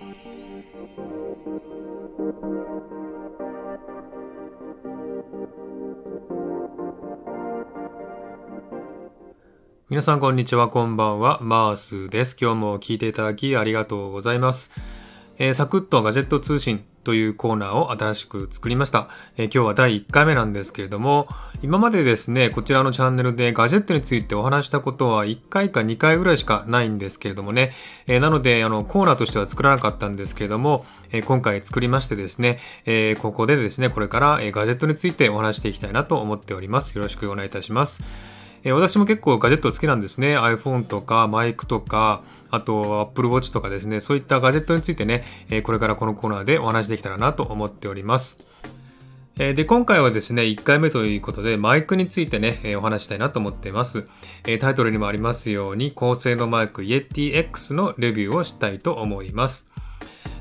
皆さんこんにちは、こんばんは、マースです。今日も聞いていただきありがとうございます。えー、サクッとガジェット通信というコーナーを新しく作りました、えー、今日は第1回目なんですけれども、今までですね、こちらのチャンネルでガジェットについてお話したことは1回か2回ぐらいしかないんですけれどもね、えー、なので、あの、コーナーとしては作らなかったんですけれども、え今回作りましてですね、えここでですね、これから、ガジェットについてお話していきたいなと思っております。よろしくお願いいたします。え私も結構ガジェット好きなんですね。iPhone とかマイクとか、あと Apple Watch とかですね、そういったガジェットについてね、えこれからこのコーナーでお話できたらなと思っております。で、今回はですね、1回目ということで、マイクについてね、お話したいなと思っています。タイトルにもありますように、高性能マイク Yeti X のレビューをしたいと思います。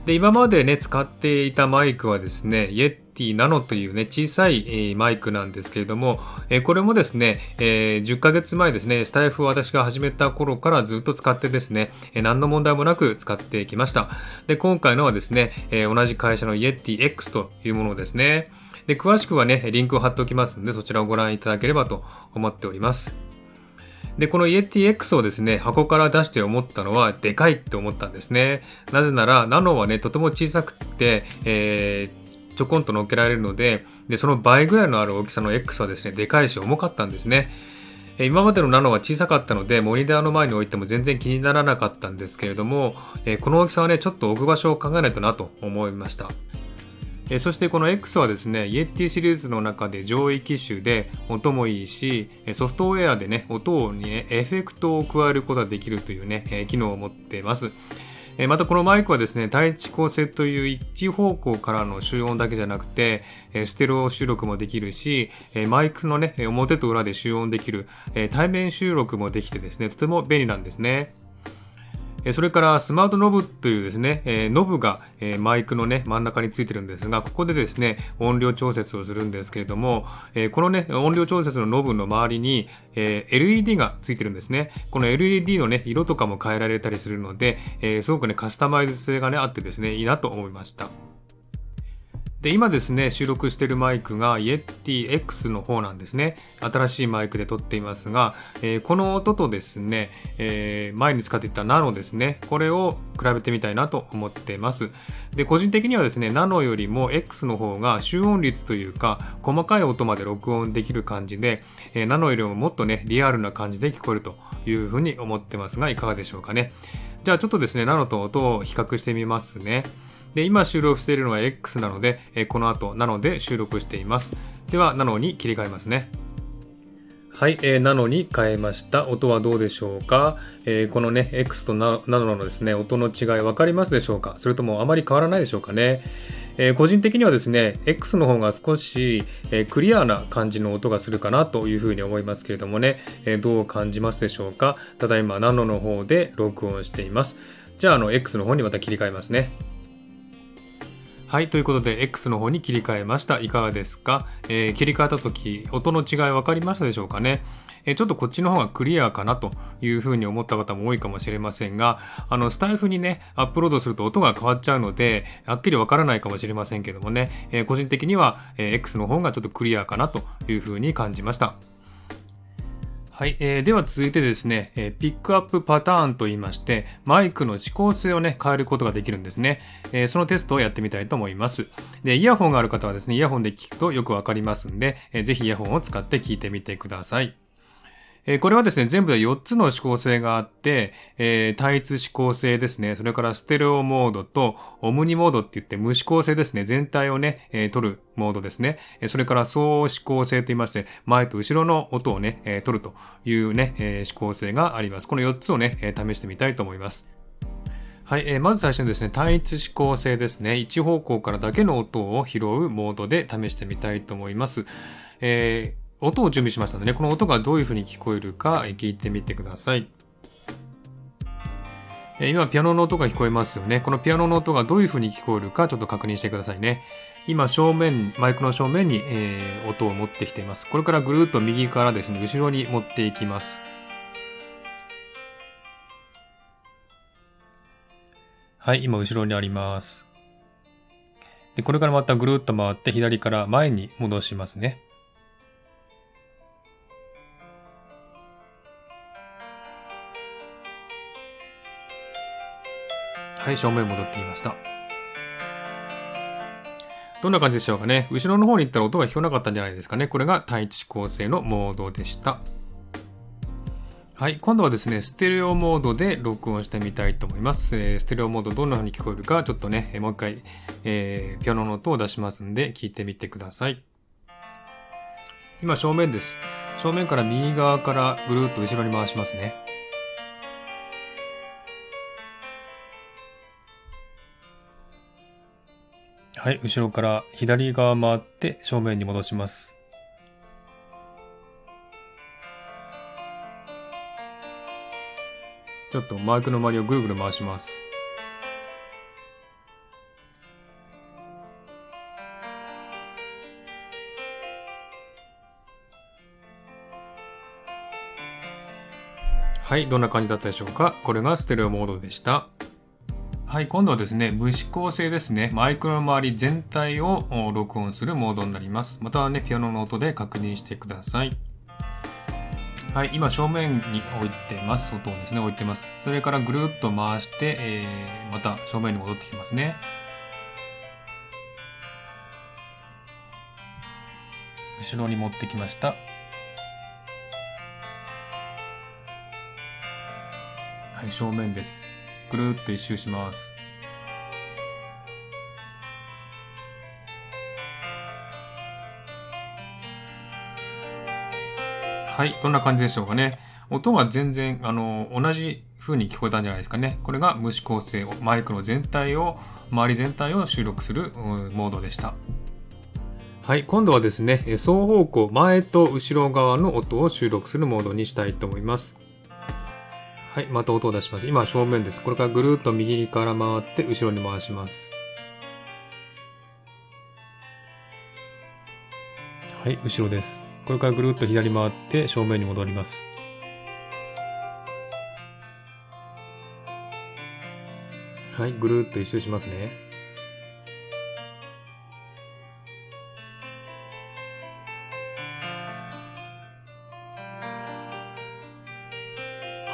で、今までね、使っていたマイクはですね、Yeti Nano というね、小さい、マイクなんですけれども、これもですね、10ヶ月前ですね、スタイフを私が始めた頃からずっと使ってですね、何の問題もなく使ってきました。で、今回のはですね、同じ会社の Yeti X というものですね。で、詳しくはね、リンクを貼っておきますので、そちらをご覧いただければと思っております。で、この ETX をですね、箱から出して思ったのは、でかいって思ったんですね。なぜなら、ナノはね、とても小さくて、えー、ちょこんと乗っけられるので、で、その倍ぐらいのある大きさの X はですね、でかいし重かったんですね。今までのナノは小さかったので、モニターの前に置いても全然気にならなかったんですけれども、この大きさはね、ちょっと置く場所を考えないとなと思いました。そしてこの X はですね、イエティシリーズの中で上位機種で音もいいし、ソフトウェアでね、音に、エフェクトを加えることができるというね、機能を持っています。えまたこのマイクはですね、対地構成という一致方向からの収音だけじゃなくて、えステレオ収録もできるし、えマイクのね、表と裏で収音できるえ対面収録もできてですね、とても便利なんですね。それからスマートノブというですね、えノブが、えマイクのね、真ん中についてるんですが、ここでですね、音量調節をするんですけれども、えこのね、音量調節のノブの周りに、え LED がついてるんですね。この LED のね、色とかも変えられたりするので、えすごくね、カスタマイズ性がね、あってですね、いいなと思いました。で今ですね収録しているマイクが Yeti X の方なんですね。新しいマイクで撮っていますが、えー、この音とですね、えー、前に使っていたナノですね。これを比べてみたいなと思ってます。で個人的にはですねナノよりも X の方が集音率というか細かい音まで録音できる感じで、えー、ナノよりももっとねリアルな感じで聞こえるというふうに思ってますがいかがでしょうかね。じゃあちょっとですねナノと音を比較してみますね。で、今収録しているのは X なので、えこの後、なので収録しています。では、ナノに切り替えますね。はい、えー、ナノに変えました。音はどうでしょうか、えー、このね、X とナノのですね、音の違い分かりますでしょうか？それともあまり変わらないでしょうかね？えー、個人的にはですね、X の方が少し、えー、クリアな感じの音がするかなというふうに思いますけれどもね、えー、どう感じますでしょうか？ただいまナノの方で録音しています。じゃあ、あの、X の方にまた切り替えますね。はい、ということで X の方に切り替えました。いかがですか、えー、切り替えた時、音の違い分かりましたでしょうかね、え、ちょっとこっちの方がクリアかなというふうに思った方も多いかもしれませんが、あの、スタイフにね、アップロードすると音が変わっちゃうので、はっきり分からないかもしれませんけどもね、えー、個人的には、え X の方がちょっとクリアかなというふうに感じました。はい、えー、では続いてですね、えー、ピックアップパターンと言いまして、マイクの指向性をね、変えることができるんですね。えー、そのテストをやってみたいと思います。で、イヤホンがある方はですね、イヤホンで聞くとよくわかりますんで、えー、ぜひイヤホンを使って聞いてみてください。えこれはですね、全部で4つの指向性があって、えー、単一指向性ですね、それからステレオモードとオムニモードって言って無指向性ですね、全体をね、えー、取るモードですね。それから総指向性と言いまして、前と後ろの音をね、えー、取るというね、えー、指向性があります。この4つをね、え、試してみたいと思います。はい、えー、まず最初にですね、単一指向性ですね。一方向からだけの音を拾うモードで試してみたいと思います。えー音を準備しましたので、ね、この音がどういう風に聞こえるか聞いてみてください。今、ピアノの音が聞こえますよね。このピアノの音がどういう風に聞こえるかちょっと確認してくださいね。今、正面、マイクの正面に、えー、音を持ってきています。これからぐるっと右からですね、後ろに持っていきます。はい、今後ろにあります。で、これからまたぐるっと回って左から前に戻しますね。はい、正面戻ってきました。どんな感じでしょうかね。後ろの方に行ったら音が聞こえなかったんじゃないですかね。これが対地構成のモードでした。はい。今度はですね、ステレオモードで録音してみたいと思います。えー、ステレオモードどんな風に聞こえるか、ちょっとね、もう一回、えー、ピアノの音を出しますんで、聞いてみてください。今、正面です。正面から右側からぐるっと後ろに回しますね。はい。後ろから左側回って正面に戻します。ちょっとマイクの周りをぐるぐる回します。はい、どんな感じだったでしょうか？これがステレオモードでした。はい、今度はですね、無指向性ですね。マイクの周り全体を録音するモードになります。またはね、ピアノの音で確認してください。はい、今正面に置いてます。音をですね、置いてます。それからぐるっと回して、えー、また正面に戻ってきますね。後ろに持ってきました。はい、正面です。ぐるっと一周します。はい、どんな感じでしょうかね。音は全然、あの、同じ風に聞こえたんじゃないですかね。これが無指向性、マイクの全体を、周り全体を収録するモードでした。はい、今度はですね、双方向、前と後ろ側の音を収録するモードにしたいと思います。はい、また音を出します。今正面です。これからぐるっと右から回って後ろに回します。はい、後ろです。これからぐるっと左回って正面に戻ります。はい、ぐるっと一周しますね。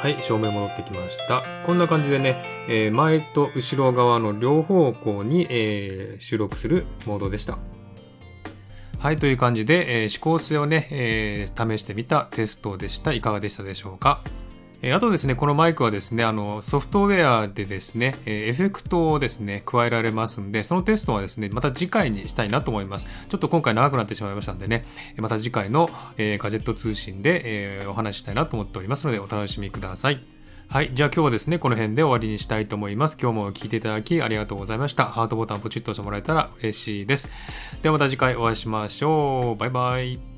はい、正面戻ってきました。こんな感じでね、えー、前と後ろ側の両方向に、えー、収録するモードでした。はい、という感じで、えー、指向性をね、え、試してみたテストでした。いかがでしたでしょうか？え、あとですね、このマイクはですね、あの、ソフトウェアでですね、え、エフェクトをですね、加えられますんで、そのテストはですね、また次回にしたいなと思います。ちょっと今回長くなってしまいましたんでね、また次回の、えー、ガジェット通信で、えー、お話ししたいなと思っておりますので、お楽しみください。はい。じゃあ今日はですね、この辺で終わりにしたいと思います。今日も聞いていただきありがとうございました。ハートボタンポチッと押してもらえたら嬉しいです。ではまた次回お会いしましょう。バイバイ。